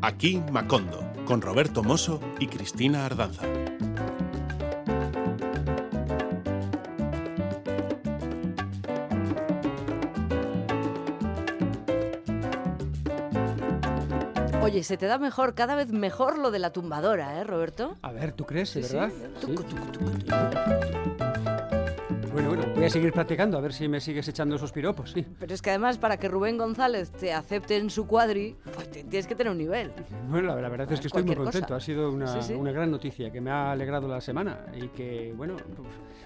Aquí Macondo, con Roberto Mosso y Cristina Ardanza. Oye, se te da mejor, cada vez mejor lo de la tumbadora, ¿eh, Roberto? A ver, ¿tú crees, Sí, de sí. verdad? Sí. tucu, tucu, tucu. Bueno, bueno, voy a seguir practicando a ver si me sigues echando esos piropos, sí. Pero es que además para que Rubén González te acepte en su cuadri, pues tienes que tener un nivel. Bueno, la, la verdad es que estoy muy contento. cosa. Ha sido una, Sí, sí. una gran noticia que me ha alegrado la semana y que, bueno,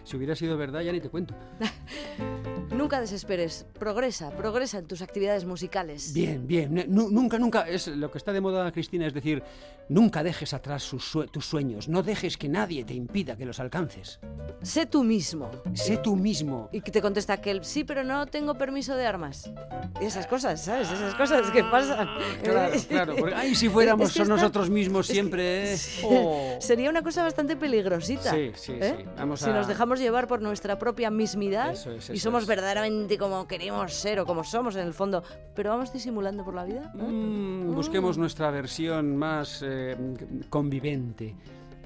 si hubiera sido verdad ya ni te cuento. Nunca desesperes, progresa, progresa en tus actividades musicales. Bien, bien. Nu- nunca, nunca, es lo que está de moda, Cristina, es decir, nunca dejes atrás sus sue- tus sueños, no dejes que nadie te impida que los alcances. Sé tú mismo. Sé tú mismo. Y que te contesta aquel, sí, pero no tengo permiso de armas. Y esas cosas, ¿sabes? Esas cosas que pasan. Claro, claro. Porque, ay, si fuéramos Es que está- nosotros mismos es que- siempre. ¿eh? Sí. Oh. Sería una cosa bastante peligrosita. Sí, sí, ¿eh? sí. Vamos si a- nos dejamos llevar por nuestra propia mismidad Eso es, y eso somos es. verdaderamente como queremos ser o como somos en el fondo, pero vamos disimulando por la vida. ¿eh? Mm, busquemos nuestra versión más eh, convivente.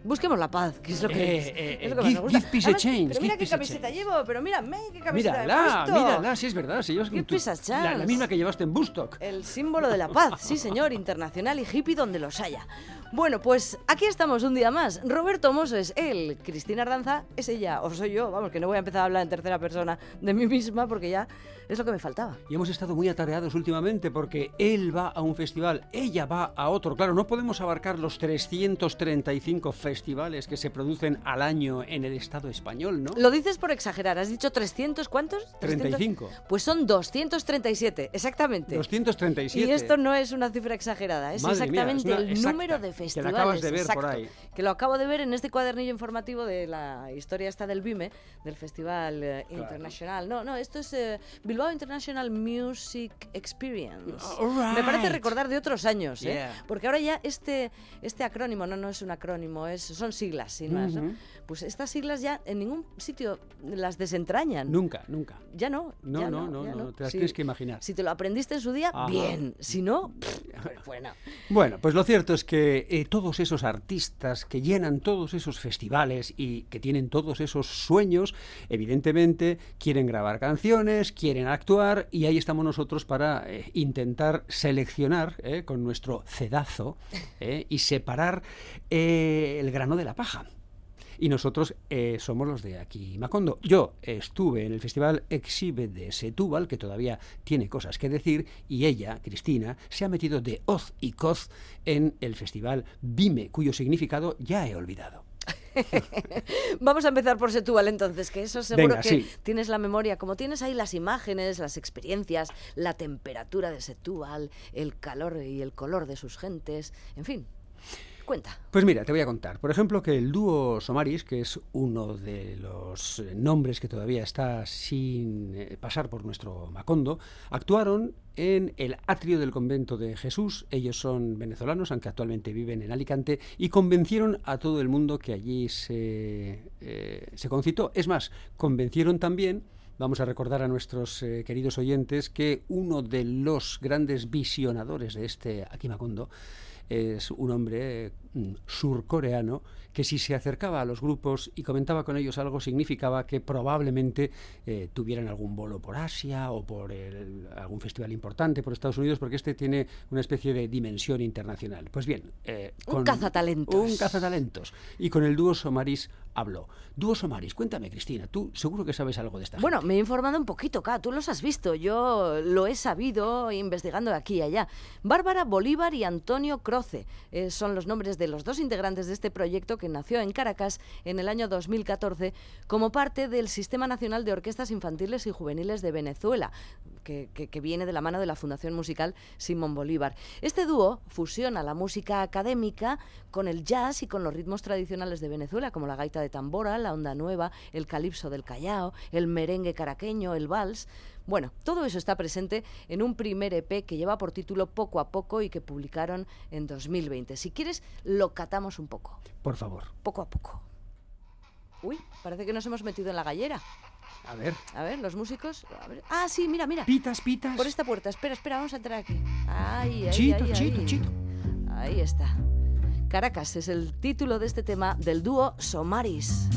Busquemos la paz, que es lo que, Eh, es, eh, es lo eh, que más give- nos gusta. give peace a chance, Pero mira qué camiseta chance. llevo, pero mírame qué camiseta he Mírala, puesto. mírala, sí es verdad. Si llevas Give tu- la, la misma que llevaste en Bustock. El símbolo de la paz, sí señor, internacional y hippie donde los haya. Bueno, pues aquí estamos un día más. Roberto Mosso es él, Cristina Ardanza es ella, o soy yo, vamos, que no voy a empezar a hablar en tercera persona de mí misma porque ya es lo que me faltaba. Y hemos estado muy atareados últimamente porque él va a un festival, ella va a otro. Claro, no podemos abarcar los 335 festivales que se producen al año en el Estado español, ¿no? Lo dices por exagerar, ¿has dicho 300 cuántos? 35. Pues son 237, exactamente. 237. Y esto no es una cifra exagerada, es Madre mía, exactamente es el exacta, número de que la festivales. acabas de ver por exacto, ahí. Que lo acabo de ver en este cuadernillo informativo de la historia esta del BIME, del Festival eh, Claro. Internacional. No, no, esto es eh, Bilbao International Music Experience. All Me parece recordar de otros años, ¿eh? Porque ahora ya este, este acrónimo, no, no es un acrónimo, es, son siglas, sin más, ¿no? Ujú. Pues estas siglas ya en ningún sitio las desentrañan. Nunca, nunca. Ya no. No, ya no, no, no, te las Si- tienes que imaginar. Si te lo aprendiste en su día, Ajá. bien. Si no, pff, bueno. Bueno, pues lo cierto es que eh, todos esos artistas que llenan todos esos festivales y que tienen todos esos sueños, evidentemente quieren grabar canciones, quieren actuar y ahí estamos nosotros para eh, intentar seleccionar eh, con nuestro cedazo y separar el grano de la paja. Y nosotros eh, somos los de aquí Macondo. Yo estuve en el festival Exhibe de Setúbal, que todavía tiene cosas que decir, y ella, Cristina, se ha metido de hoz y coz en el festival Vime, cuyo significado ya he olvidado. Vamos a empezar por Setúbal entonces, que eso seguro Venga, que sí. tienes la memoria, como tienes ahí las imágenes, las experiencias, la temperatura de Setúbal, el calor y el color de sus gentes, en fin. Pues mira, te voy a contar. Por ejemplo, que el dúo Somaris, que es uno de los eh, nombres que todavía está sin eh, pasar por nuestro Macondo, actuaron en el atrio del convento de Jesús. Ellos son venezolanos, aunque actualmente viven en Alicante, y convencieron a todo el mundo que allí se, eh, se concitó. Es más, convencieron también Vamos a recordar a nuestros queridos oyentes que uno de los grandes visionadores de este Akimakondo es un hombre mm, surcoreano que si se acercaba a los grupos y comentaba con ellos algo significaba que probablemente eh, tuvieran algún bolo por Asia o por el- algún festival importante por Estados Unidos porque este tiene una especie de dimensión internacional. Pues bien, eh, Un cazatalentos. Un cazatalentos. Y con el dúo Somaris habló. Dúo Somaris, cuéntame Cristina, tú seguro que sabes algo de esta Bueno, gente. me he informado un poquito, K, tú los has visto, yo lo he sabido investigando de aquí y allá. Bárbara Bolívar y Antonio Croce eh, son los nombres de los dos integrantes de este proyecto que nació en Caracas en el año 2014 como parte del Sistema Nacional de Orquestas Infantiles y Juveniles de Venezuela, que, que- que viene de la mano de la Fundación Musical Simón Bolívar. Este dúo fusiona la música académica con el jazz y con los ritmos tradicionales de Venezuela, como la gaita de de tambora, la onda nueva, el calipso del Callao, el merengue caraqueño, el vals. Bueno, todo eso está presente en un primer EP que lleva por título Poco a Poco y que publicaron en 2020. Si quieres, lo catamos un poco. Por favor. Poco a poco. Uy, parece que nos hemos metido en la gallera. A ver. A ver, los músicos. A ver. Ah, sí, mira, mira. Pitas, pitas. Por esta puerta. Espera, espera, vamos a entrar aquí. Ahí, ahí. Chito, ahí, chito, ahí. chito. Ahí está. Caracas es el título de este tema del dúo Somaris.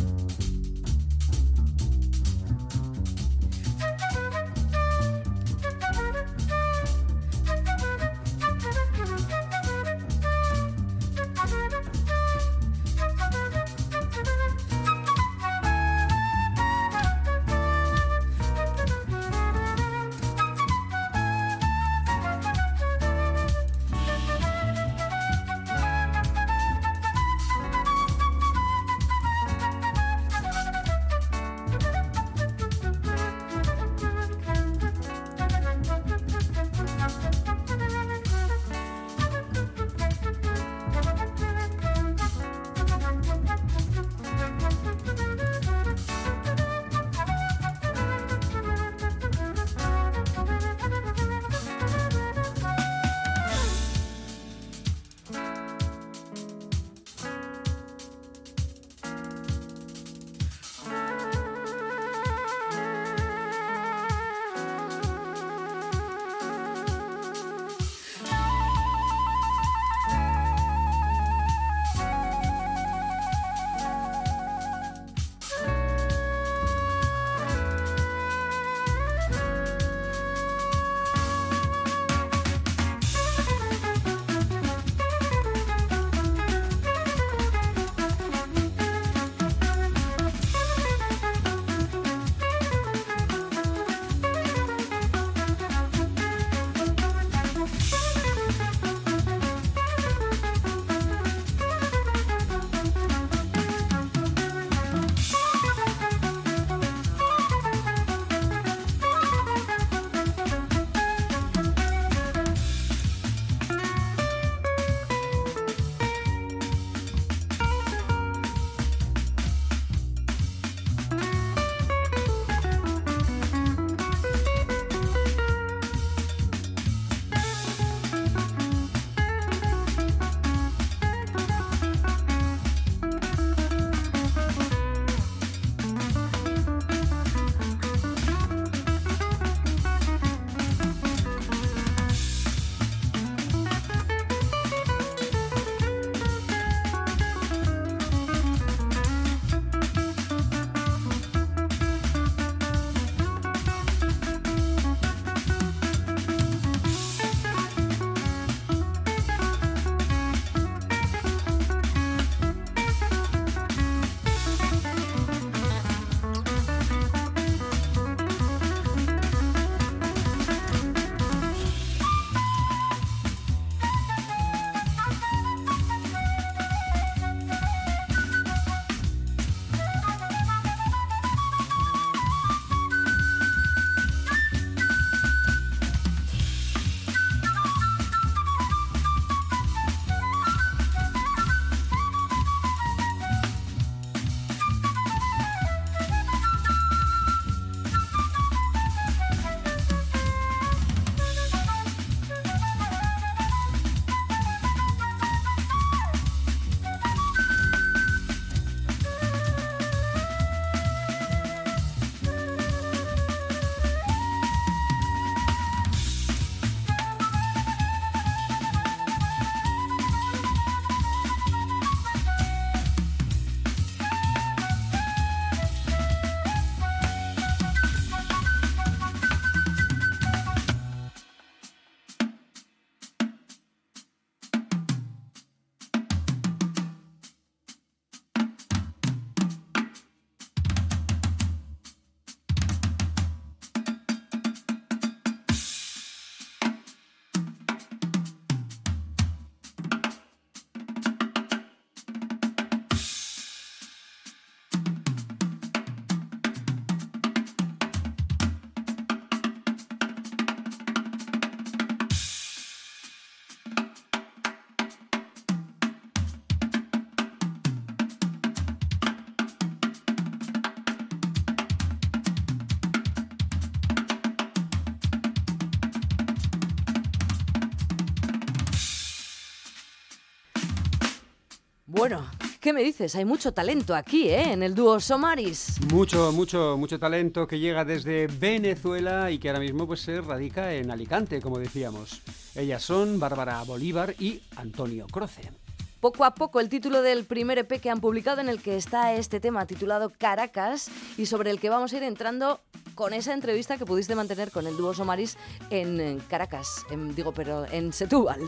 Bueno, ¿qué me dices? Hay mucho talento aquí, ¿eh? En el dúo Somaris. Mucho, mucho, mucho talento que llega desde Venezuela y que ahora mismo pues, se radica en Alicante, como decíamos. Ellas son Bárbara Bolívar y Antonio Croce. Poco a poco el título del primer EP que han publicado en el que está este tema titulado Caracas y sobre el que vamos a ir entrando con esa entrevista que pudiste mantener con el dúo Somaris en Caracas, en, digo, pero en Setúbal.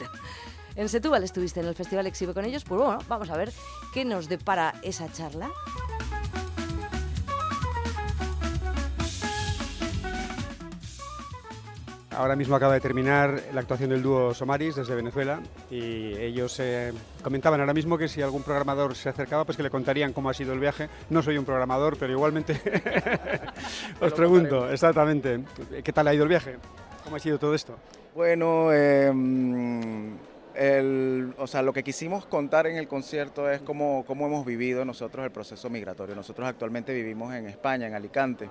En Setúbal estuviste en el Festival Exhibe con ellos, pues bueno, vamos a ver qué nos depara esa charla. Ahora mismo acaba de terminar la actuación del dúo Somaris desde Venezuela y ellos eh, comentaban ahora mismo que si algún programador se acercaba, pues que le contarían cómo ha sido el viaje. No soy un programador, pero igualmente os pregunto, exactamente, ¿qué tal ha ido el viaje? ¿Cómo ha sido todo esto? Bueno, em, o sea, lo que quisimos contar en el concierto es cómo, cómo hemos vivido nosotros el proceso migratorio. Nosotros actualmente vivimos en España, en Alicante.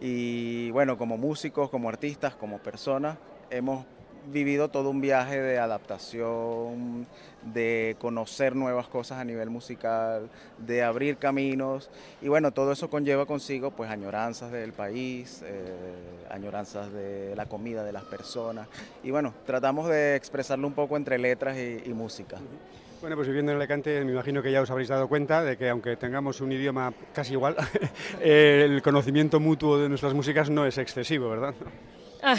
Y bueno, como músicos, como artistas, como personas, hemos vivido todo un viaje de adaptación, de conocer nuevas cosas a nivel musical, de abrir caminos y bueno, todo eso conlleva consigo pues añoranzas del país, eh, añoranzas de la comida de las personas y bueno, tratamos de expresarlo un poco entre letras y, y música. Bueno, pues viviendo en Alicante me imagino que ya os habréis dado cuenta de que aunque tengamos un idioma casi igual, el conocimiento mutuo de nuestras músicas no es excesivo, ¿verdad? Ah.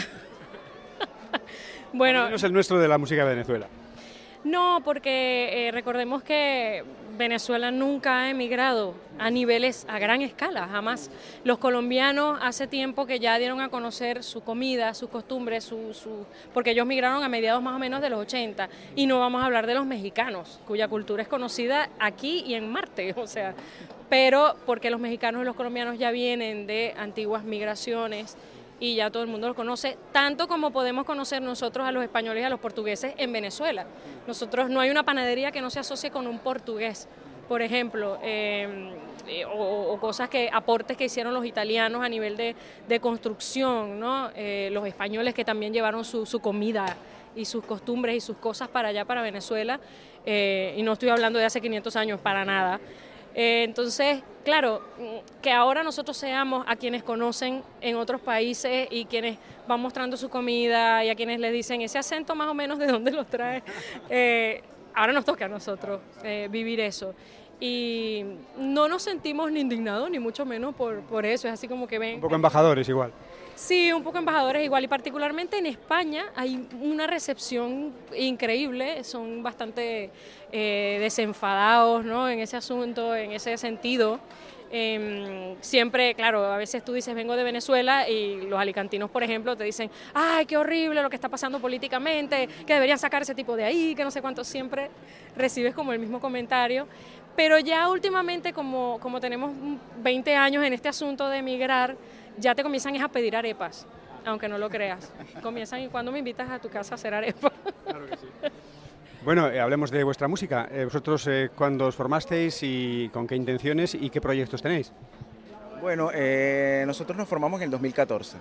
bueno, no es el nuestro de la música de Venezuela. No, porque eh, recordemos que Venezuela nunca ha emigrado a niveles a gran escala, jamás. Los colombianos hace tiempo que ya dieron a conocer su comida, sus costumbres, su, su, porque ellos migraron a mediados más o menos de los 80. Y no vamos a hablar de los mexicanos, cuya cultura es conocida aquí y en Marte, o sea, pero porque los mexicanos y los colombianos ya vienen de antiguas migraciones y ya todo el mundo lo conoce, tanto como podemos conocer nosotros a los españoles y a los portugueses en Venezuela. Nosotros no hay una panadería que no se asocie con un portugués, por ejemplo, em, eh, o, cosas que, aportes que hicieron los italianos a nivel de, construcción, ¿no? Eh, los españoles que también llevaron su, su comida y sus costumbres y sus cosas para allá, para Venezuela, eh, y no estoy hablando de hace 500 años para nada. Eh, entonces, claro, que ahora nosotros seamos a quienes conocen en otros países y quienes van mostrando su comida y a quienes les dicen ese acento más o menos de dónde los trae, eh, ahora nos toca a nosotros eh, vivir eso. Y no nos sentimos ni indignados, ni mucho menos por, por eso, es así como que ven... Un poco embajadores igual. Sí, un poco embajadores igual y particularmente en España hay una recepción increíble, son bastante eh, desenfadados ¿no? en ese asunto, en ese sentido. Em, siempre, claro, a veces tú dices vengo de Venezuela y los alicantinos, por ejemplo, te dicen, ay, qué horrible lo que está pasando políticamente, que deberían sacar ese tipo de ahí, que no sé cuánto, siempre recibes como el mismo comentario. Pero ya últimamente, como, como tenemos 20 años en este asunto de emigrar, ya te comienzan a pedir arepas, aunque no lo creas. Comienzan y cuando me invitas a tu casa a hacer arepas. Claro que sí. Bueno, eh, hablemos de vuestra música. Eh, ¿Vosotros eh, cuándo os formasteis y con qué intenciones y qué proyectos tenéis? Bueno, nosotros nos formamos en el 2014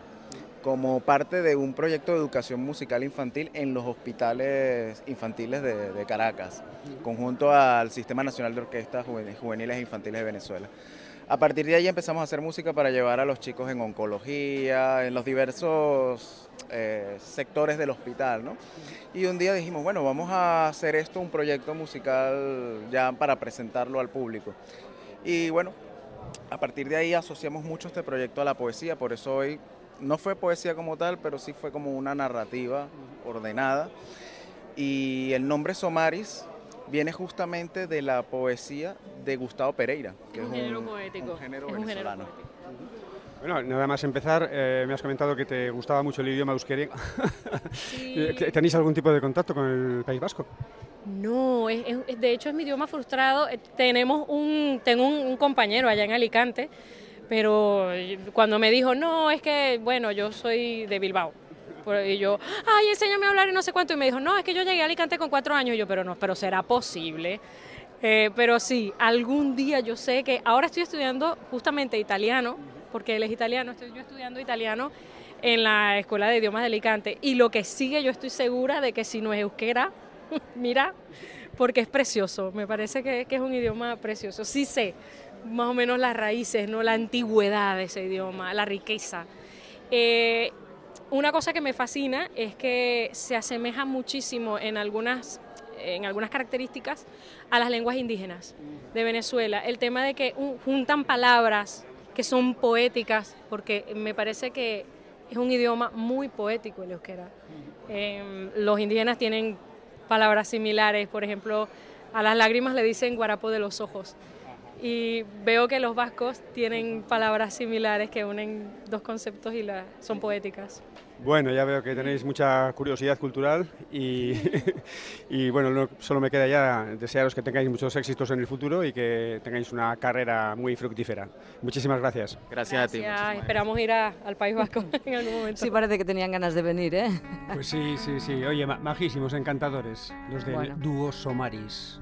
como parte de un proyecto de educación musical infantil en los hospitales infantiles de, Caracas, conjunto al Sistema Nacional de Orquestas Juveniles e Infantiles de Venezuela. A partir de ahí empezamos a hacer música para llevar a los chicos en oncología, en los diversos eh, sectores del hospital, ¿no? Y un día dijimos, bueno, vamos a hacer esto un proyecto musical ya para presentarlo al público. Y bueno, a partir de ahí asociamos mucho este proyecto a la poesía, por eso hoy no fue poesía como tal, pero sí fue como una narrativa ordenada. Y el nombre Somaris viene justamente de la poesía de Gustavo Pereira, que es un, género poético. género venezolano. Bueno, nada más empezar, eh, me has comentado que te gustaba mucho el idioma euskera. ¿Tenéis algún tipo de contacto con el País Vasco? No, de hecho es mi idioma frustrado. Eh, tenemos un, tengo un, compañero allá en Alicante, pero cuando me dijo, no, es que, bueno, yo soy de Bilbao. Y yo, ay, enséñame a hablar y no sé cuánto. Y me dijo, no, es que yo llegué a Alicante con cuatro años. Y yo, pero no, pero será posible. Eh, pero sí, algún día yo sé que ahora estoy estudiando justamente italiano, porque él es italiano, estoy yo estudiando italiano en la Escuela de Idiomas de Alicante. Y lo que sigue, yo estoy segura de que si no es euskera, mira, porque es precioso, me parece que, que, es un idioma precioso. Sí sé más o menos las raíces, ¿no? la antigüedad de ese idioma, la riqueza. Eh, una cosa que me fascina es que se asemeja muchísimo en algunas en algunas características a las lenguas indígenas de Venezuela. El tema de que juntan palabras que son poéticas, porque me parece que es un idioma muy poético el euskera. Em, los indígenas tienen palabras similares, por ejemplo, a las lágrimas le dicen guarapo de los ojos. Y veo que los vascos tienen palabras similares que unen dos conceptos y la, son poéticas. Bueno, ya veo que tenéis mucha curiosidad cultural y, y bueno, solo me queda ya desearos que tengáis muchos éxitos en el futuro y que tengáis una carrera muy fructífera. Muchísimas gracias. Gracias, a ti. Esperamos ir al País Vasco en algún momento. Sí, parece que tenían ganas de venir, ¿eh? Pues sí, sí, sí. Oye, majísimos, encantadores, los del dúo Somaris.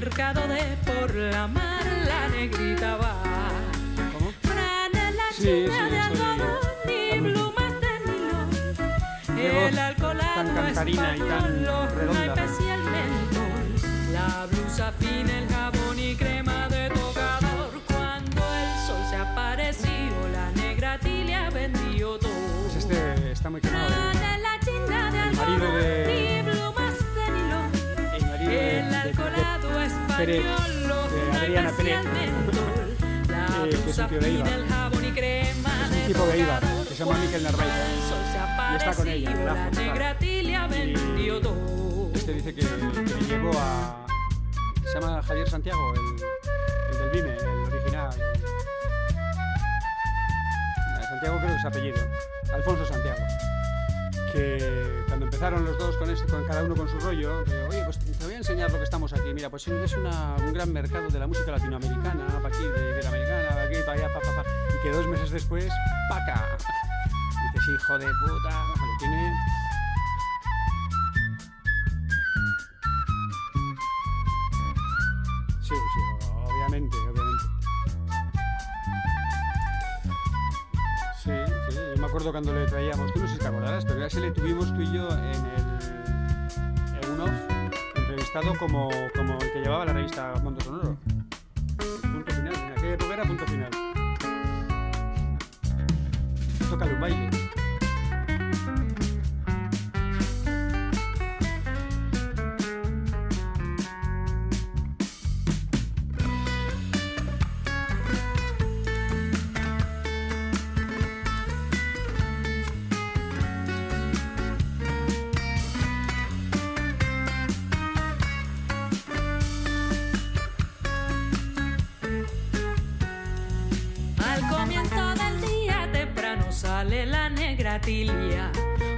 mercado de por la mar la negrita va. ¿Cómo? la sí, sí, de algodón y plumas de nilo. El alcohol tan cantarina y tan redonda. la blusa fina, el jabón y crema de tocador. Cuando el sol se apareció, la negra tilia vendió todo. Pues este está muy quemado. ¿eh? El marido de... español, de Adriana Pérez, eh, que es un tío de Ibar. Es un tipo de Ibar, que se llama Miquel Narváez. Y está con ella, de la y Este dice que, que llevó a... Se llama Javier Santiago, el, el del Vime, el original. Santiago creo que es apellido. Alfonso Santiago que cuando empezaron los dos con, este, con cada uno con su rollo, oye, pues voy a enseñar lo que estamos aquí. Mira, pues es un gran mercado de la música latinoamericana, para aquí, de, la americana, para aquí, para allá, pa, pa, pa. Y que dos meses después, ¡paca! Dices, hijo de puta, lo tiene... Sí, sí, obviamente, obviamente. Sí, sí, yo me acuerdo cuando le traíamos, tú no sé si te acordarás, pero ese le tuvimos tú y yo en el como, como el que llevaba la revista Mundo Sonoro. Punto final, en aquella época punto final. Toca un baile.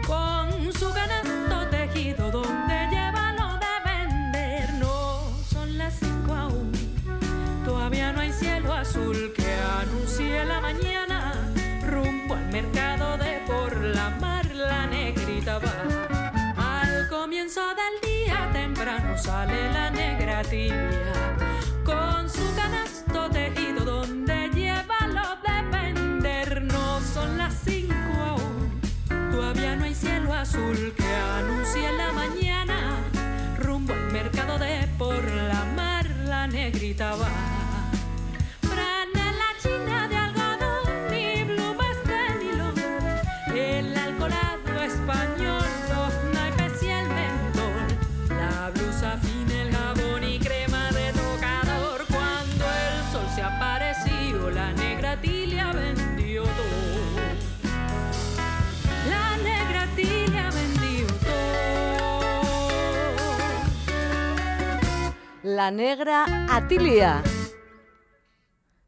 Con su canasto tejido donde lleva lo de vender. No son las cinco aún, todavía no hay cielo azul que anuncie la mañana. Rumbo al mercado de por la mar, la negrita va. Al comienzo del día temprano sale la negra tibia que anuncia en la mañana, rumbo al mercado de por la mar, la negrita va. La negra Atilia.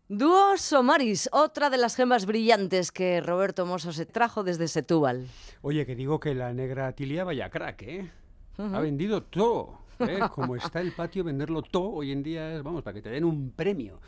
Dúo Somaris, otra de las gemas brillantes que Roberto Mosso se trajo desde Setúbal. Oye, que digo que la negra Tilia vaya crack, ¿eh? Ha vendido todo. ¿eh? Como está el patio, venderlo todo hoy en día es, vamos, para que te den un premio.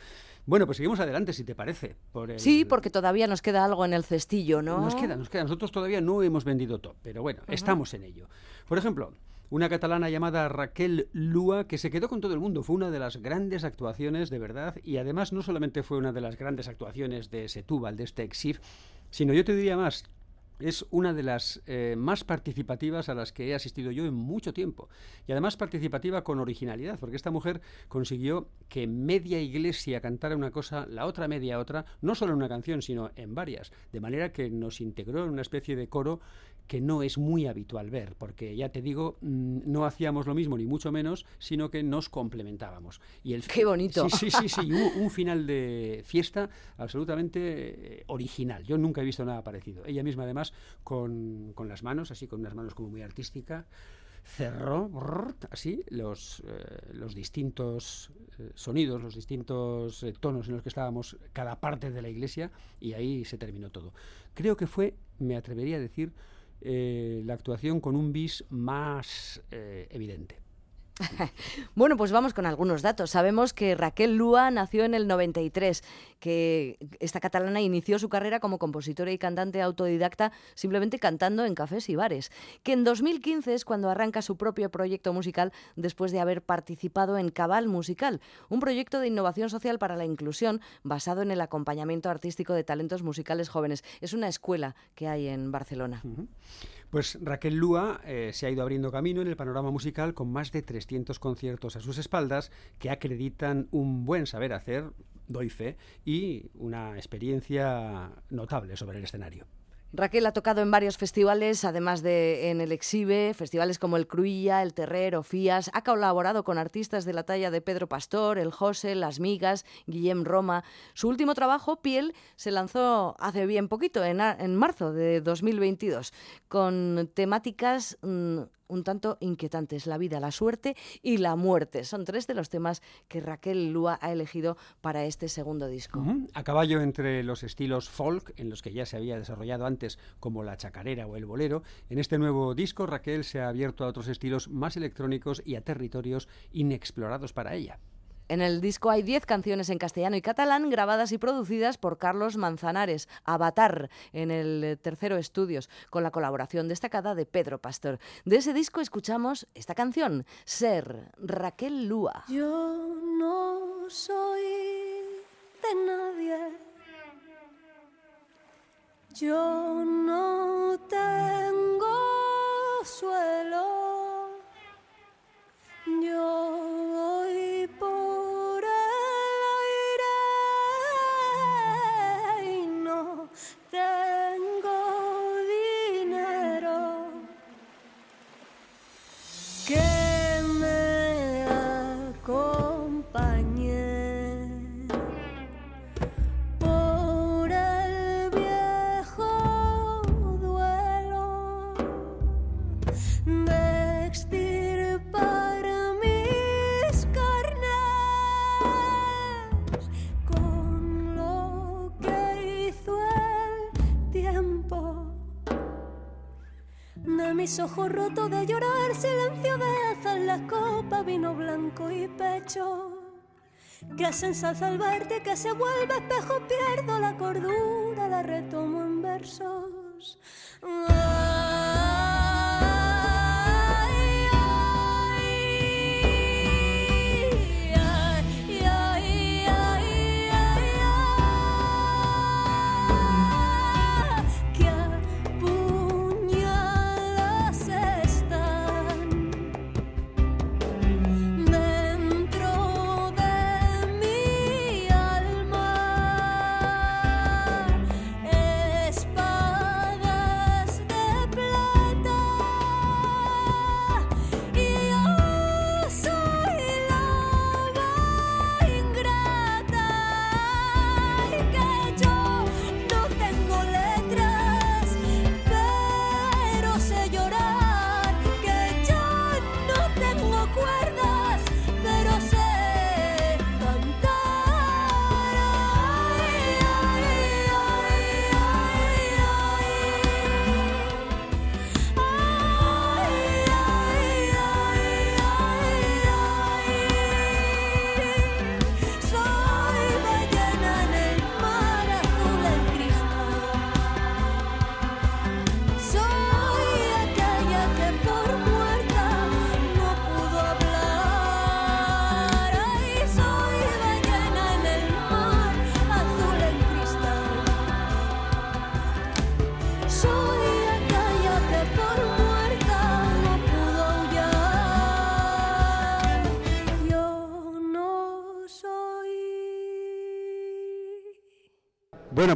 Bueno, pues seguimos adelante, si te parece. por el- Sí, porque todavía nos queda algo en el cestillo, ¿no? Nos queda, nos queda. Nosotros todavía no hemos vendido todo, pero bueno, estamos en ello. Por ejemplo, una catalana llamada Raquel Lua, que se quedó con todo el mundo. Fue una de las grandes actuaciones, de verdad, y además no solamente fue una de las grandes actuaciones de Setúbal, de este Exif, sino yo te diría más. Es una de las eh, más participativas a las que he asistido yo en mucho tiempo. Y además participativa con originalidad, porque esta mujer consiguió que media iglesia cantara una cosa, la otra media otra, no solo en una canción, sino en varias. De manera que nos integró en una especie de coro que no es muy habitual ver, porque ya te digo, mm, no hacíamos lo mismo ni mucho menos, sino que nos complementábamos. Y el Qué bonito. Sí, sí, sí, un final de fiesta absolutamente eh, original. Yo nunca he visto nada parecido. Ella misma, además, con, con las manos, así con unas manos como muy artísticas, cerró brrr, así los, eh, los distintos eh, sonidos, los distintos eh, tonos en los que estábamos cada parte de la iglesia y ahí se terminó todo. Creo que fue, me atrevería a decir, eh, la actuación con un bis más eh, evidente. Bueno, pues vamos con algunos datos. Sabemos que Raquel Lúa nació en el 93, que esta catalana inició su carrera como compositora y cantante autodidacta simplemente cantando en cafés y bares, que en 2015 es cuando arranca su propio proyecto musical después de haber participado en Cabal Musical, un proyecto de innovación social para la inclusión basado en el acompañamiento artístico de talentos musicales jóvenes. Es una escuela que hay en Barcelona. Pues Raquel Lúa eh, se ha ido abriendo camino en el panorama musical con más de 300 conciertos a sus espaldas que acreditan un buen saber hacer, doy fe, y una experiencia notable sobre el escenario. Raquel ha tocado en varios festivales, además de en el Exhibe, festivales como el Cruilla, el Terrer o Fías. Ha colaborado con artistas de la talla de Pedro Pastor, el José, Las Migas, Guillem Roma. Su último trabajo, Piel, se lanzó hace bien poquito, en, en marzo de 2022, con temáticas mm, un tanto inquietantes, la vida, la suerte y la muerte. Son tres de los temas que Raquel Lúa ha elegido para este segundo disco. A caballo entre los estilos folk, en los que ya se había desarrollado antes, como la chacarera o el bolero, en este nuevo disco Raquel se ha abierto a otros estilos más electrónicos y a territorios inexplorados para ella. En el disco hay 10 canciones en castellano y catalán grabadas y producidas por Carlos Manzanares, Avatar, en el eh, tercero estudios, con la colaboración destacada de Pedro Pastor. De ese disco escuchamos esta canción, Ser, Raquel Lúa. Yo no soy de nadie. Yo no tengo suelo. Yo ojos rotos de llorar, silencio de azar, la copa, vino blanco y pecho. Que se ensalza al verte, que se vuelve espejo, pierdo la cordura, la retomo en versos. Ay,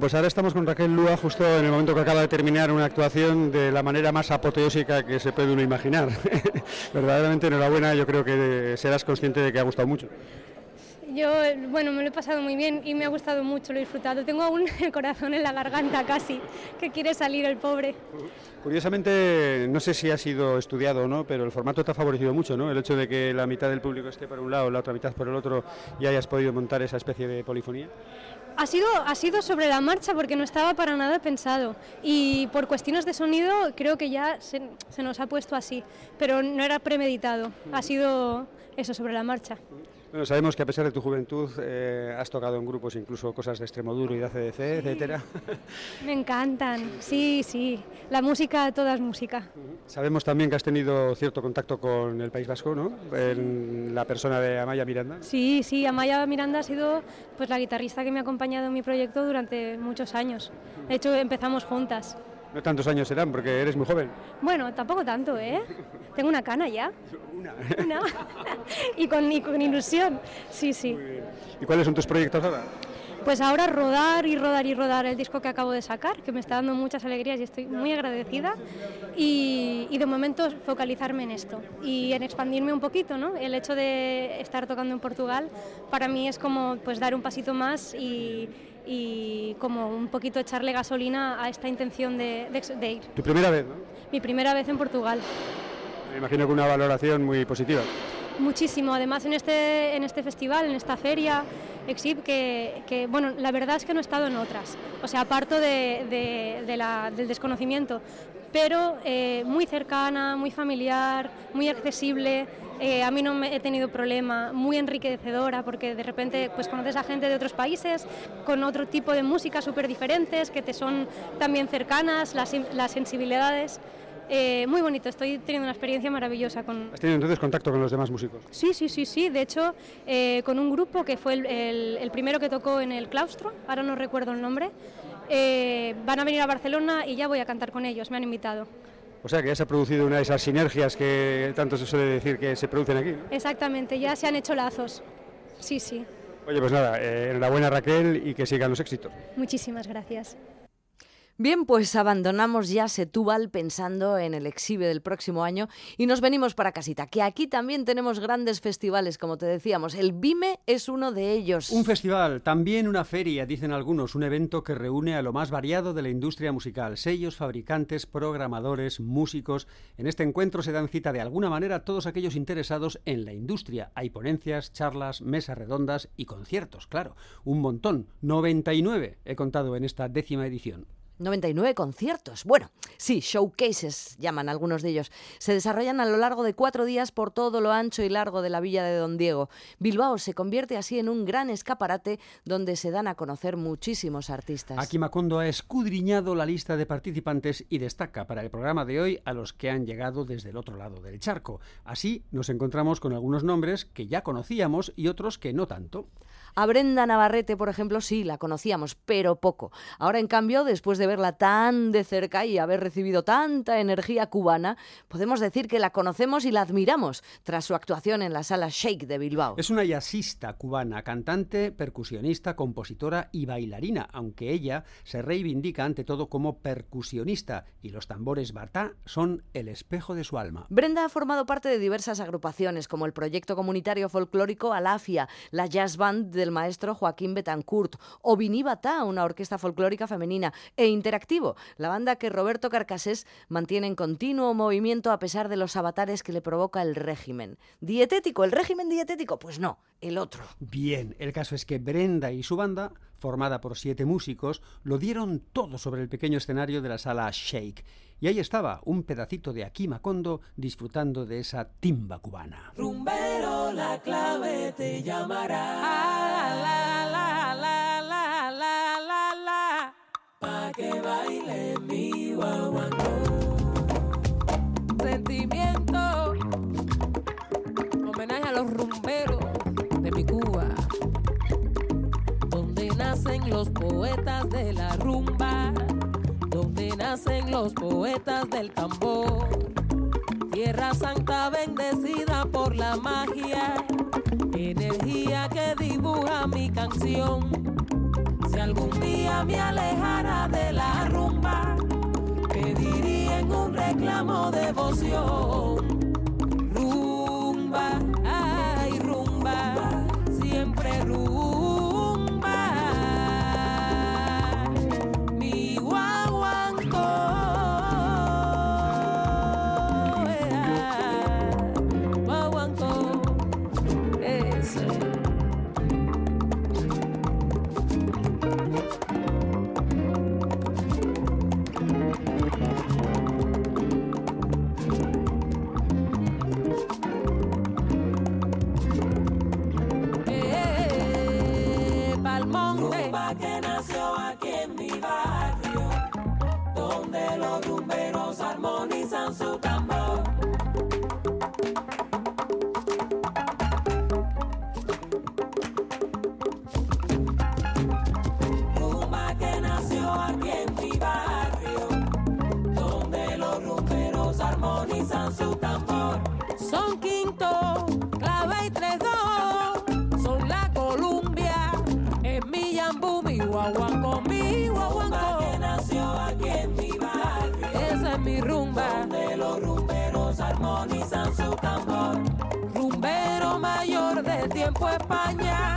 pues ahora estamos con Raquel Lúa justo en el momento que acaba de terminar una actuación de la manera más apoteósica que se puede uno imaginar. Verdaderamente enhorabuena, yo creo que serás consciente de que ha gustado mucho. Yo, bueno, me lo he pasado muy bien y me ha gustado mucho, lo he disfrutado. Tengo aún el corazón en la garganta casi, que quiere salir el pobre. Curiosamente, no sé si ha sido estudiado o no, pero el formato te ha favorecido mucho, ¿no? El hecho de que la mitad del público esté por un lado, la otra mitad por el otro y hayas podido montar esa especie de polifonía. Ha sido, ha sido sobre la marcha porque no estaba para nada pensado. Y por cuestiones de sonido creo que ya se, se nos ha puesto así, pero no era premeditado, ha sido eso sobre la marcha. Bueno, sabemos que a pesar de tu juventud eh, has tocado en grupos incluso cosas de Extremoduro y de ACDC, etcétera. Me encantan, sí, sí, la música, toda es música. Sabemos también que has tenido cierto contacto con el País Vasco, ¿no? En la persona de Amaya Miranda. Sí, sí, Amaya Miranda ha sido pues la guitarrista que me ha acompañado en mi proyecto durante muchos años. De hecho, empezamos juntas. No tantos años serán, porque eres muy joven. Bueno, tampoco tanto, ¿eh? Tengo una cana ya. Una. Una. y, con, y con ilusión, sí, sí. ¿Y cuáles son tus proyectos ahora? Pues ahora rodar y rodar y rodar el disco que acabo de sacar, que me está dando muchas alegrías y estoy muy agradecida. Y, y de momento focalizarme en esto y en expandirme un poquito, ¿no? El hecho de estar tocando en Portugal para mí es como pues dar un pasito más y, y como un poquito echarle gasolina a esta intención de, de- de ir. Tu primera vez, ¿no? Mi primera vez en Portugal. Me imagino que una valoración muy positiva. Muchísimo, además en este, en este festival, en esta feria, Exhib, que, que, bueno, la verdad es que no he estado en otras, o sea, aparto de, del desconocimiento, pero eh, muy cercana, muy familiar, muy accesible, eh, a mí no me he tenido problema, muy enriquecedora, porque de repente pues conoces a gente de otros países con otro tipo de música súper diferentes, que te son también cercanas, las, las sensibilidades. Eh, muy bonito, estoy teniendo una experiencia maravillosa con, ¿Has tenido entonces contacto con los demás músicos? Sí, sí, sí, sí. De hecho, eh, con un grupo que fue el, el- el primero que tocó en el claustro, ahora no recuerdo el nombre, eh, van a venir a Barcelona y ya voy a cantar con ellos, me han invitado. O sea que ya se ha producido una de esas sinergias que tanto se suele decir que se producen aquí. ¿no? Exactamente, ya se han hecho lazos. Sí, sí. Oye, pues nada, eh, enhorabuena Raquel y que sigan los éxitos. Muchísimas gracias. Bien, pues abandonamos ya Setúbal pensando en el exhibe del próximo año y nos venimos para casita, que aquí también tenemos grandes festivales, como te decíamos. El BIME es uno de ellos. Un festival, también una feria, dicen algunos, un evento que reúne a lo más variado de la industria musical, sellos, fabricantes, programadores, músicos. En este encuentro se dan cita de alguna manera todos aquellos interesados en la industria. Hay ponencias, charlas, mesas redondas y conciertos, claro, un montón, 99 he contado en esta décima edición. 99 conciertos. Bueno, sí, showcases llaman algunos de ellos. Se desarrollan a lo largo de cuatro días por todo lo ancho y largo de la villa de Don Diego. Bilbao se convierte así en un gran escaparate donde se dan a conocer muchísimos artistas. Aquí Macondo ha escudriñado la lista de participantes y destaca para el programa de hoy a los que han llegado desde el otro lado del charco. Así nos encontramos con algunos nombres que ya conocíamos y otros que no tanto. A Brenda Navarrete, por ejemplo, sí, la conocíamos, pero poco. Ahora, en cambio, después de verla tan de cerca y haber recibido tanta energía cubana, podemos decir que la conocemos y la admiramos tras su actuación en la sala Shake de Bilbao. Es una jazzista cubana, cantante, percusionista, compositora y bailarina, aunque ella se reivindica ante todo como percusionista y los tambores batá son el espejo de su alma. Brenda ha formado parte de diversas agrupaciones, como el proyecto comunitario folclórico Alafia, la jazz band del maestro Joaquín Betancourt, o Vinibata, una orquesta folclórica femenina, e Interactivo, la banda que Roberto Carcasés mantiene en continuo movimiento a pesar de los avatares que le provoca el régimen. ¿Dietético? ¿El régimen dietético? Pues no, el otro. Bien, el caso es que Brenda y su banda, formada por siete músicos, lo dieron todo sobre el pequeño escenario de la sala Shake. Y ahí estaba, un pedacito de Aquí Macondo disfrutando de esa timba cubana. Rumbero, la clave te llamará. La, la, la, la, la, la, la. Pa' que baile mi guaguancó. Sentimiento. Homenaje a los rumberos los poetas de la rumba. Donde nacen los poetas del tambor. Tierra Santa bendecida por la magia, energía que dibuja mi canción. Se algún día me alejara de la rumba, pediría en un reclamo devoción. Rumba, ay, rumba, siempre rumba. Rumberos armonizan su España,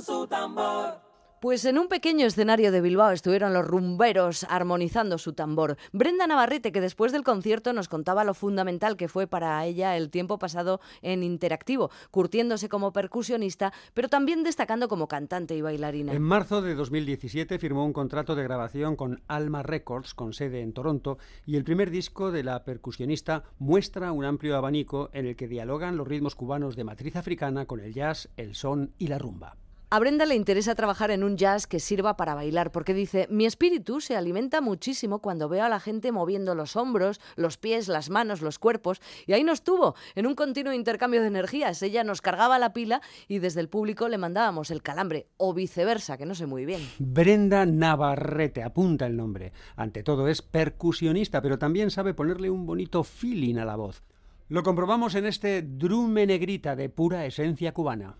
su tambor. Pues en un pequeño escenario de Bilbao estuvieron los rumberos armonizando su tambor. Brenda Navarrete, que después del concierto nos contaba lo fundamental que fue para ella el tiempo pasado en interactivo, curtiéndose como percusionista, pero también destacando como cantante y bailarina. En marzo de 2017 firmó un contrato de grabación con Alma Records, con sede en Toronto, y el primer disco de la percusionista muestra un amplio abanico en el que dialogan los ritmos cubanos de matriz africana con el jazz, el son y la rumba. A Brenda le interesa trabajar en un jazz que sirva para bailar, porque dice, mi espíritu se alimenta muchísimo cuando veo a la gente moviendo los hombros, los pies, las manos, los cuerpos, y ahí nos tuvo, en un continuo intercambio de energías. Ella nos cargaba la pila y desde el público le mandábamos el calambre, o viceversa, que no sé muy bien. Brenda Navarrete, apunta el nombre. Ante todo es percusionista, pero también sabe ponerle un bonito feeling a la voz. Lo comprobamos en este drume negrita de pura esencia cubana.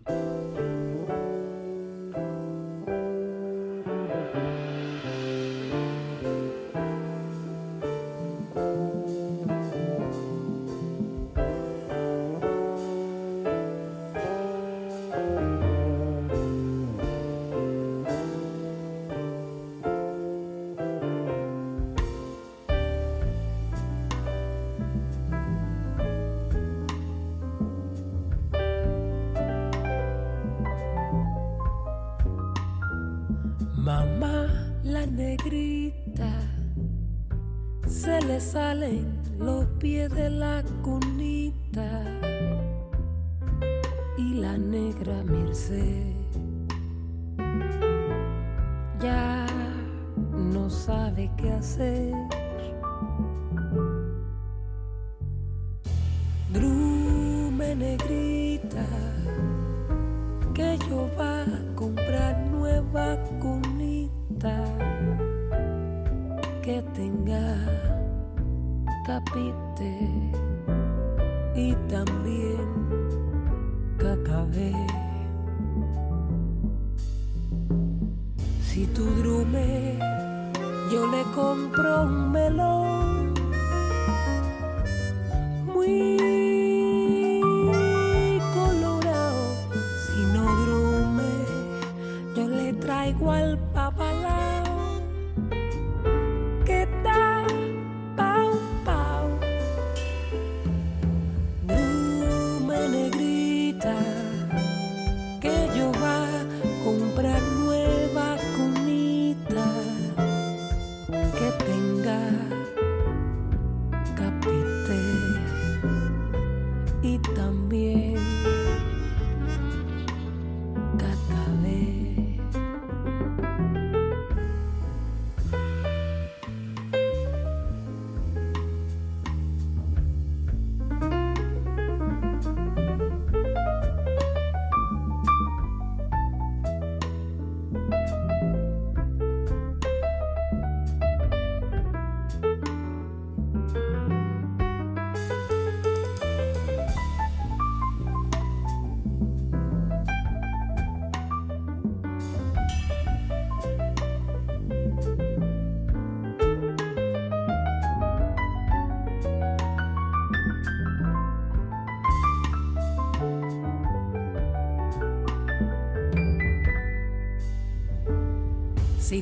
Mamá, la negrita, se le salen los pies de la cunita y la negra Merced ya no sabe qué hacer.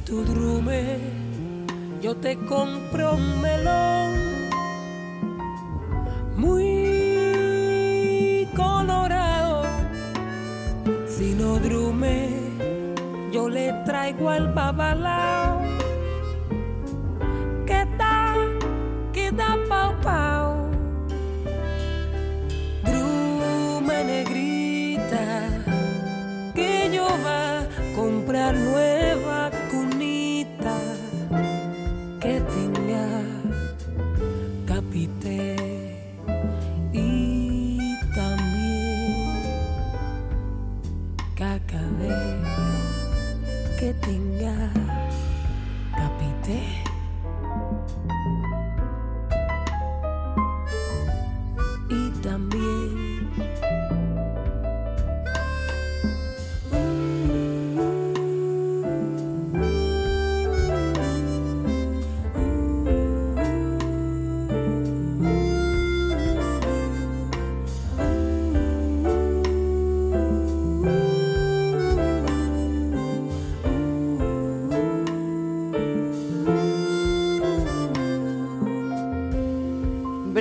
Tú drume, yo te compro un melón muy colorado. Si no drume, yo le traigo al babalao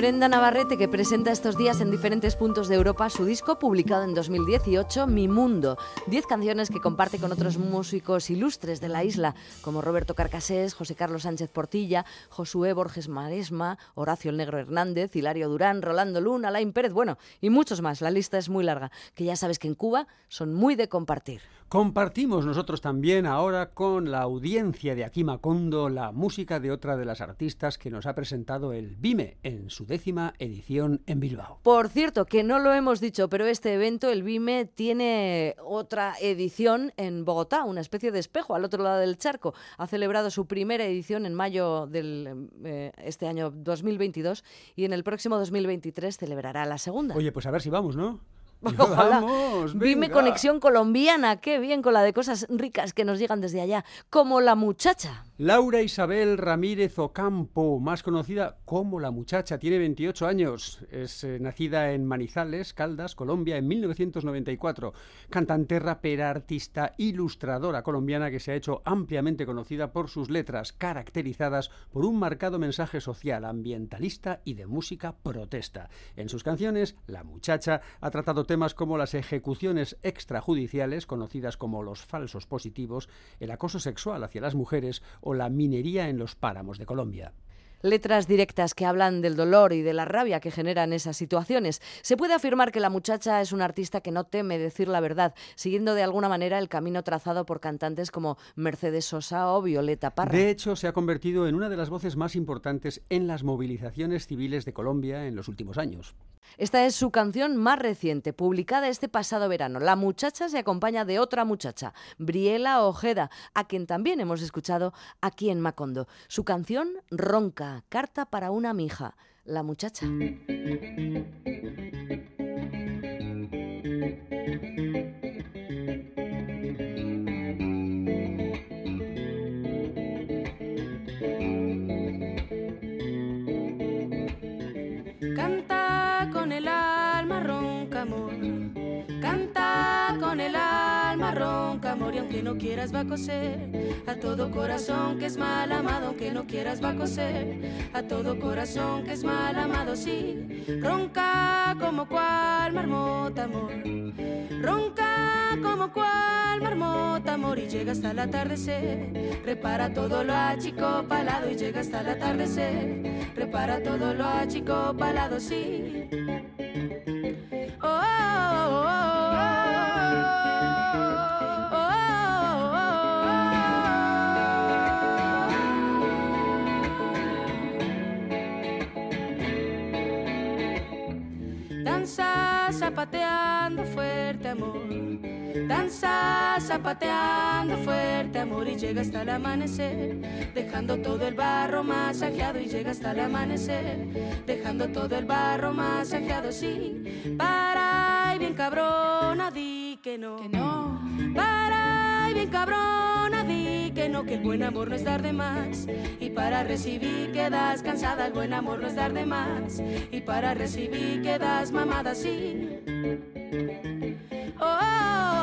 Brenda Navarrete, que presenta estos días en diferentes puntos de Europa su disco publicado en 2018, Mi Mundo. Diez canciones que comparte con otros músicos ilustres de la isla, como Roberto Carcasés, José Carlos Sánchez Portilla, Josué Borges Maresma, Horacio el Negro Hernández, Hilario Durán, Rolando Luna, Alain Pérez, bueno, y muchos más. La lista es muy larga, que ya sabes que en Cuba son muy de compartir. Compartimos nosotros también ahora con la audiencia de Aquí Macondo la música de otra de las artistas que nos ha presentado el BIME en su décima edición en Bilbao. Por cierto, que no lo hemos dicho, pero este evento, el BIME, tiene otra edición en Bogotá, una especie de espejo al otro lado del charco. Ha celebrado su primera edición en mayo del eh, este año 2022 y en el próximo 2023 celebrará la segunda. Oye, pues a ver si vamos, ¿no? Ojalá. Vamos, Vime venga. conexión colombiana, qué bien con la de cosas ricas que nos llegan desde allá, como la muchacha. Laura Isabel Ramírez Ocampo, más conocida como La Muchacha, tiene 28 años. Es eh, nacida en Manizales, Caldas, Colombia, en 1994. Cantante, rapera, artista, ilustradora colombiana que se ha hecho ampliamente conocida por sus letras caracterizadas por un marcado mensaje social, ambientalista y de música protesta. En sus canciones, La Muchacha ha tratado temas como las ejecuciones extrajudiciales, conocidas como los falsos positivos, el acoso sexual hacia las mujeres o la minería en los páramos de Colombia. Letras directas que hablan del dolor y de la rabia que generan esas situaciones. Se puede afirmar que la muchacha es una artista que no teme decir la verdad, siguiendo de alguna manera el camino trazado por cantantes como Mercedes Sosa o Violeta Parra. De hecho, se ha convertido en una de las voces más importantes en las movilizaciones civiles de Colombia en los últimos años. Esta es su canción más reciente, publicada este pasado verano. La muchacha se acompaña de otra muchacha, Briela Ojeda, a quien también hemos escuchado aquí en Macondo. Su canción Ronca, Carta para una mija, la muchacha. Canta con el alma ronca, amor. Canta con el alma aunque no quieras va a coser. A todo corazón que es mal amado, aunque no quieras va a coser. A todo corazón que es mal amado, sí. Ronca como cual marmota, amor. Ronca como cual marmota, amor. Y llega hasta el atardecer. Prepara todo lo achicopalado y llega hasta el atardecer. Prepara todo lo achicopalado, sí. Danza zapateando fuerte amor. Danza zapateando fuerte amor y llega hasta el amanecer, dejando todo el barro masajeado y llega hasta el amanecer, dejando todo el barro masajeado, sí. Para y bien cabrona, di que no, que no. Para y bien cabrona, di que no, que el buen amor no es dar de más. Y para recibir quedas cansada, el buen amor no es dar de más. Y para recibir quedas mamada, sí. Oh, oh, oh,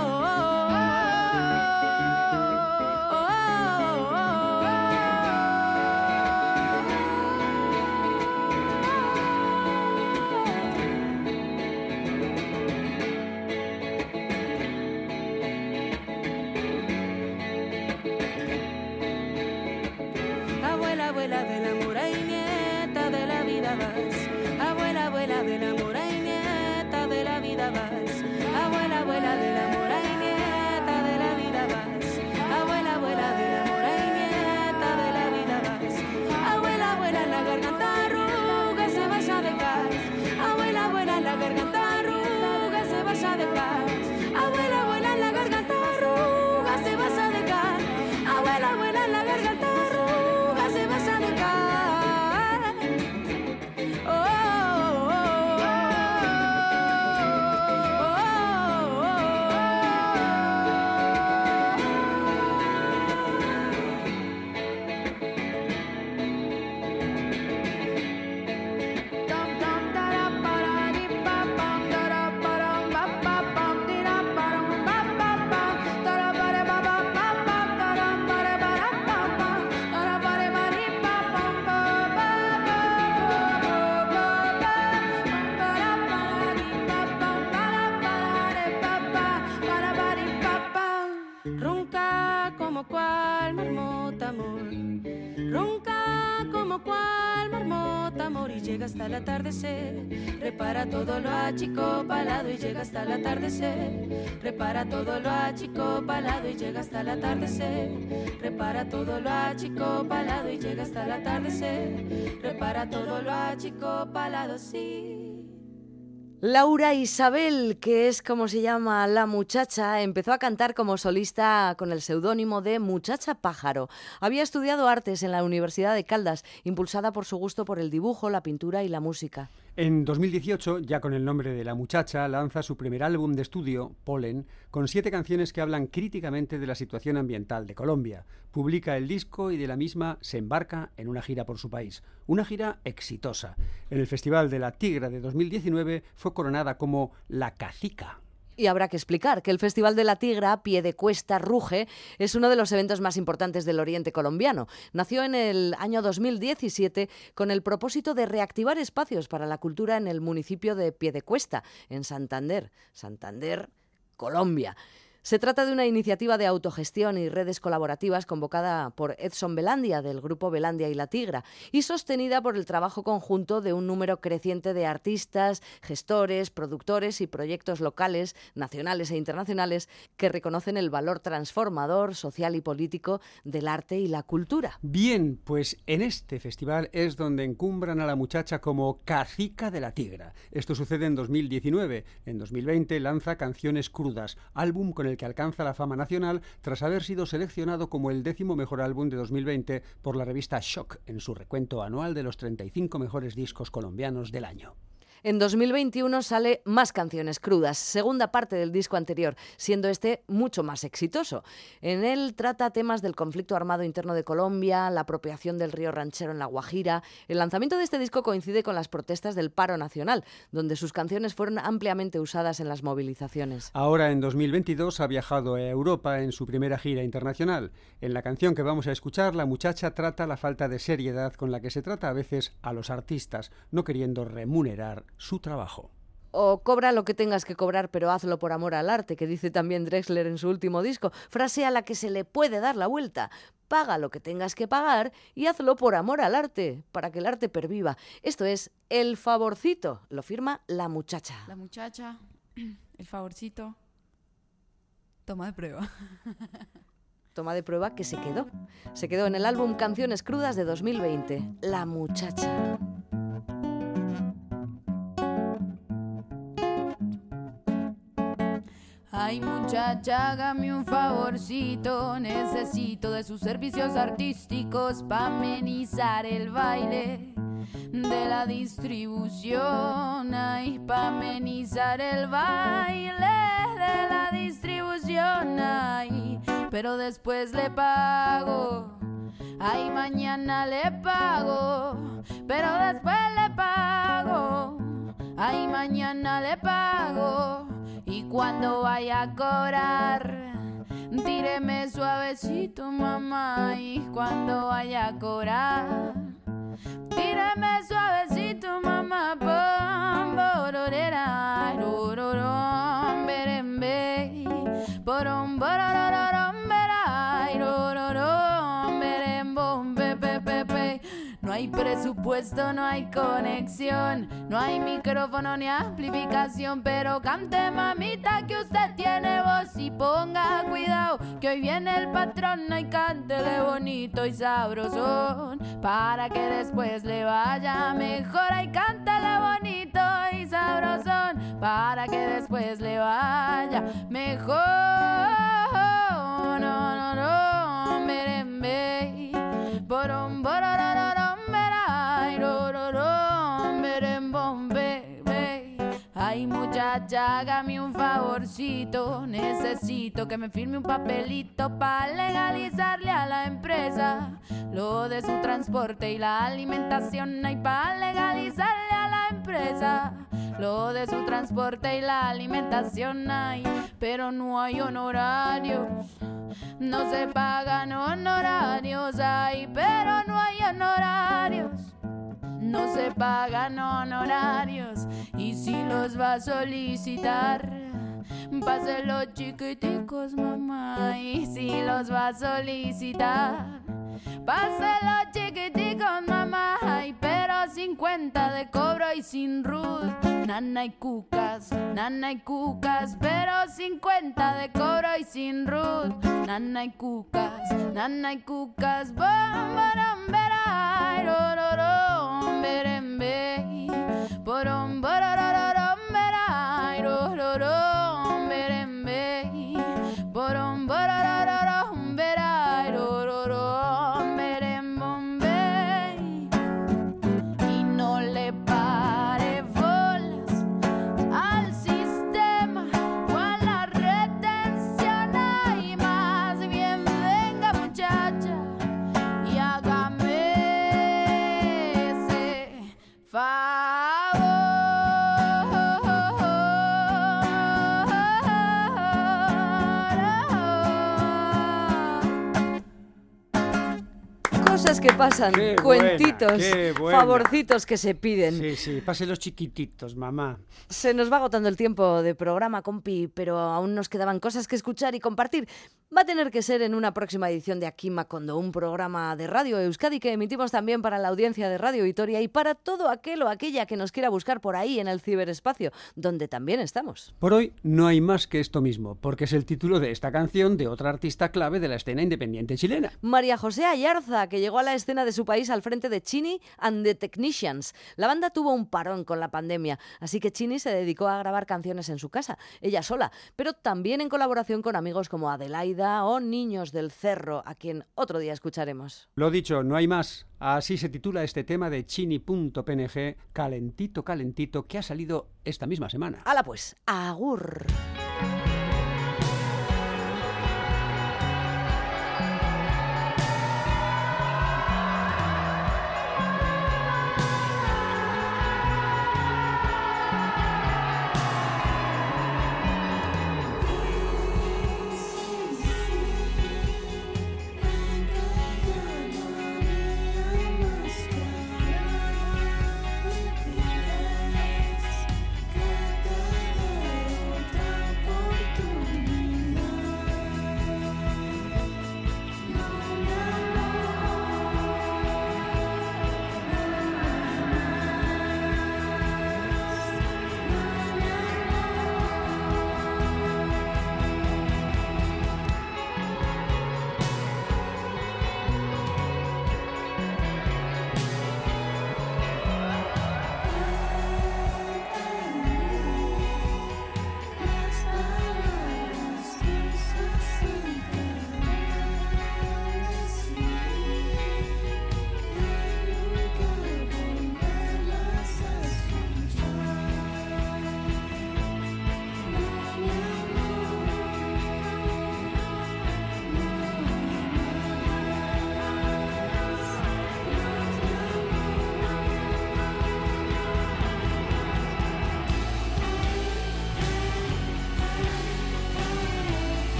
el atardecer. Repara todo lo achicopalado y llega hasta el atardecer. Repara todo lo achicopalado y llega hasta el atardecer. Repara todo lo achicopalado y llega hasta el atardecer. Repara todo lo achicopalado, sí. Laura Isabel, que es como se llama la muchacha, empezó a cantar como solista con el seudónimo de Muchacha Pájaro. Había estudiado artes en la Universidad de Caldas, impulsada por su gusto por el dibujo, la pintura y la música. En 2018, ya con el nombre de La Muchacha, lanza su primer álbum de estudio, Polen, con siete canciones que hablan críticamente de la situación ambiental de Colombia. Publica el disco y de la misma se embarca en una gira por su país. Una gira exitosa. En el Festival de la Tigra de 2019 fue coronada como La Cacica. Y habrá que explicar que el Festival de la Tigra, Pie de Cuesta Ruge, es uno de los eventos más importantes del Oriente colombiano. Nació en el año 2017 con el propósito de reactivar espacios para la cultura en el municipio de Piedecuesta, en Santander. Santander, Colombia. Se trata de una iniciativa de autogestión y redes colaborativas convocada por Edson Belandia del grupo Belandia y la Tigra y sostenida por el trabajo conjunto de un número creciente de artistas, gestores, productores y proyectos locales, nacionales e internacionales que reconocen el valor transformador social y político del arte y la cultura. Bien, pues en este festival es donde encumbran a la muchacha como cacica de la tigra. Esto sucede en 2019. En 2020 lanza Canciones Crudas, álbum con el que alcanza la fama nacional tras haber sido seleccionado como el décimo mejor álbum de 2020 por la revista Shock en su recuento anual de los 35 mejores discos colombianos del año. En 2021 sale Más canciones crudas, segunda parte del disco anterior, siendo este mucho más exitoso. En él trata temas del conflicto armado interno de Colombia, la apropiación del río ranchero en La Guajira. El lanzamiento de este disco coincide con las protestas del paro nacional, donde sus canciones fueron ampliamente usadas en las movilizaciones. Ahora, en 2022, ha viajado a Europa en su primera gira internacional. En la canción que vamos a escuchar, la muchacha trata la falta de seriedad con la que se trata a veces a los artistas, no queriendo remunerar su trabajo. O cobra lo que tengas que cobrar, pero hazlo por amor al arte, que dice también Drexler en su último disco, frase a la que se le puede dar la vuelta. Paga lo que tengas que pagar y hazlo por amor al arte, para que el arte perviva. Esto es El Favorcito, lo firma la muchacha. La muchacha, el favorcito, toma de prueba. Toma de prueba que se quedó. Se quedó en el álbum Canciones Crudas de 2020, La muchacha. Ay muchacha, hágame un favorcito, necesito de sus servicios artísticos para amenizar el baile de la distribución. Ay, para amenizar el baile de la distribución. Ay, pero después le pago. Ay, mañana le pago, pero después le pago. Ay, mañana le pago. Cuando vaya a cobrar, tíreme suavecito, mamá. Y cuando vaya a cobrar, tíreme suavecito, mamá. Pom, bororera, rororom, No hay presupuesto, no hay conexión, no hay micrófono ni amplificación, pero cante mamita que usted tiene voz y ponga cuidado que hoy viene el patrón y cántele bonito y sabrosón para que después le vaya mejor y cántele bonito y sabrosón para que después le vaya mejor. No, no, no, borom, muchacha, hágame un favorcito, necesito que me firme un papelito para legalizarle a la empresa lo de su transporte y la alimentación. Ay, para legalizarle a la empresa lo de su transporte y la alimentación. Ay, pero no hay honorarios. No se pagan honorarios, ay, pero no hay honorarios. No se pagan honorarios y si los va a solicitar, páselo chiquiticos, mamá. Y si los va a solicitar, páselo chiquiticos, mamá. Pero 50 de cobro y sin root. Nana y cucas, nana y cucas, pero 50 de cobro y sin root. Nana y cucas, nana y cucas, bom, baram, berai, rororom, berembe, borom, borororom, berai, rororom, berembe, borom, borororom, Cosas que pasan, Qué buena, cuentitos, qué buena. favorcitos que se piden. Sí, sí, pase los chiquititos, mamá. Se nos va agotando el tiempo de programa, compi, pero aún nos quedaban cosas que escuchar y compartir. Va a tener que ser en una próxima edición de Aquí Macondo, un programa de Radio Euskadi que emitimos también para la audiencia de Radio Vitoria y para todo aquel o aquella que nos quiera buscar por ahí en el ciberespacio, donde también estamos. Por hoy no hay más que esto mismo, porque es el título de esta canción de otra artista clave de la escena independiente chilena. María José Ayarza, que llegó llegó a la escena de su país al frente de Chini and the Technicians. La banda tuvo un parón con la pandemia, así que Chini se dedicó a grabar canciones en su casa, ella sola, pero también en colaboración con amigos como Adelaida o Niños del Cerro, a quien otro día escucharemos. Lo dicho, no hay más. Así se titula este tema de chini.png, calentito, calentito, que ha salido esta misma semana. Hala pues, agur.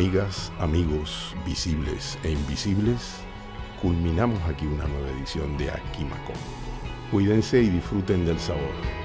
Amigas, amigos, visibles e invisibles, culminamos aquí una nueva edición de Aquimacón. Cuídense y disfruten del sabor.